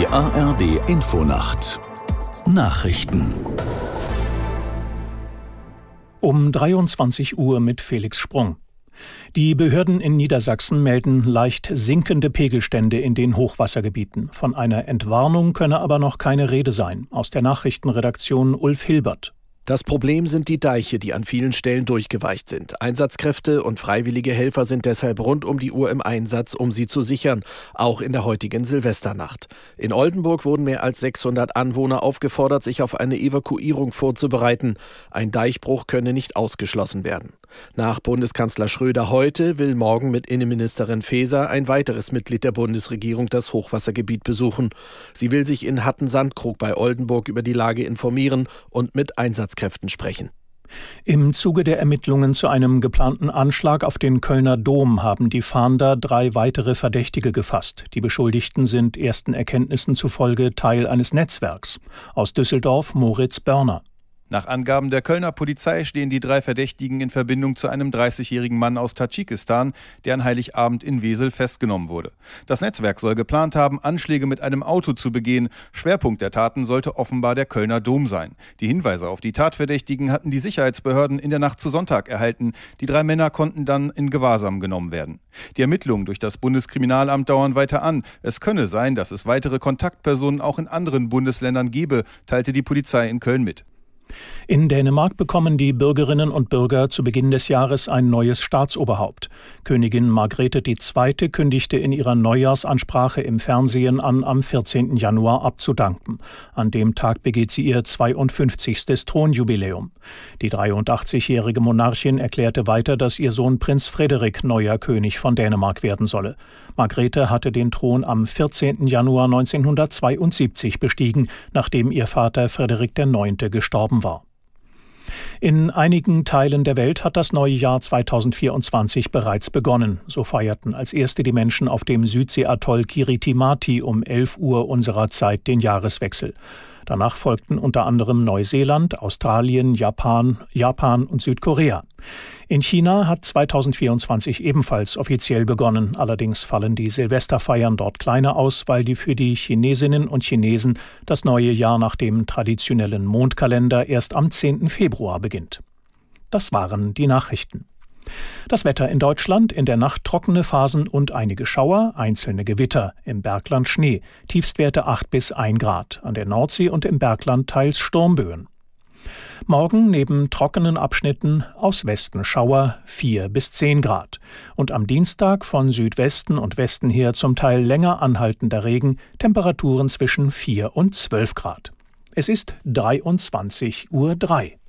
Die ARD Infonacht Nachrichten um 23 Uhr mit Felix Sprung. Die Behörden in Niedersachsen melden leicht sinkende Pegelstände in den Hochwassergebieten. Von einer Entwarnung könne aber noch keine Rede sein. Aus der Nachrichtenredaktion Ulf Hilbert. Das Problem sind die Deiche, die an vielen Stellen durchgeweicht sind. Einsatzkräfte und freiwillige Helfer sind deshalb rund um die Uhr im Einsatz, um sie zu sichern, auch in der heutigen Silvesternacht. In Oldenburg wurden mehr als 600 Anwohner aufgefordert, sich auf eine Evakuierung vorzubereiten. Ein Deichbruch könne nicht ausgeschlossen werden. Nach Bundeskanzler Schröder heute will morgen mit Innenministerin Faeser ein weiteres Mitglied der Bundesregierung das Hochwassergebiet besuchen. Sie will sich in Hatten-Sandkrug bei Oldenburg über die Lage informieren und mit Einsatzkräften sprechen. Im Zuge der Ermittlungen zu einem geplanten Anschlag auf den Kölner Dom haben die Fahnder drei weitere Verdächtige gefasst. Die Beschuldigten sind ersten Erkenntnissen zufolge Teil eines Netzwerks. Aus Düsseldorf Moritz Börner. Nach Angaben der Kölner Polizei stehen die drei Verdächtigen in Verbindung zu einem 30-jährigen Mann aus Tadschikistan, der an Heiligabend in Wesel festgenommen wurde. Das Netzwerk soll geplant haben, Anschläge mit einem Auto zu begehen. Schwerpunkt der Taten sollte offenbar der Kölner Dom sein. Die Hinweise auf die Tatverdächtigen hatten die Sicherheitsbehörden in der Nacht zu Sonntag erhalten. Die drei Männer konnten dann in Gewahrsam genommen werden. Die Ermittlungen durch das Bundeskriminalamt dauern weiter an. Es könne sein, dass es weitere Kontaktpersonen auch in anderen Bundesländern gebe, teilte die Polizei in Köln mit. In Dänemark bekommen die Bürgerinnen und Bürger zu Beginn des Jahres ein neues Staatsoberhaupt. Königin Margrethe II. kündigte in ihrer Neujahrsansprache im Fernsehen an, am 14. Januar abzudanken. An dem Tag begeht sie ihr 52. Thronjubiläum. Die 83-jährige Monarchin erklärte weiter, dass ihr Sohn Prinz Frederik neuer König von Dänemark werden solle. Margrethe hatte den Thron am 14. Januar 1972 bestiegen, nachdem ihr Vater Frederik IX. gestorben war. In einigen Teilen der Welt hat das neue Jahr 2024 bereits begonnen. So feierten als erste die Menschen auf dem Südseeatoll Kiritimati um 11 Uhr unserer Zeit den Jahreswechsel. Danach folgten unter anderem Neuseeland, Australien, Japan, Japan und Südkorea. In China hat 2024 ebenfalls offiziell begonnen. Allerdings fallen die Silvesterfeiern dort kleiner aus, weil die für die Chinesinnen und Chinesen das neue Jahr nach dem traditionellen Mondkalender erst am 10. Februar beginnt. Das waren die Nachrichten. Das Wetter in Deutschland in der Nacht trockene Phasen und einige Schauer, einzelne Gewitter, im Bergland Schnee, Tiefstwerte 8 bis 1 Grad, an der Nordsee und im Bergland teils Sturmböen. Morgen neben trockenen Abschnitten aus Westen Schauer 4 bis 10 Grad und am Dienstag von Südwesten und Westen her zum Teil länger anhaltender Regen, Temperaturen zwischen 4 und 12 Grad. Es ist 23.03 Uhr.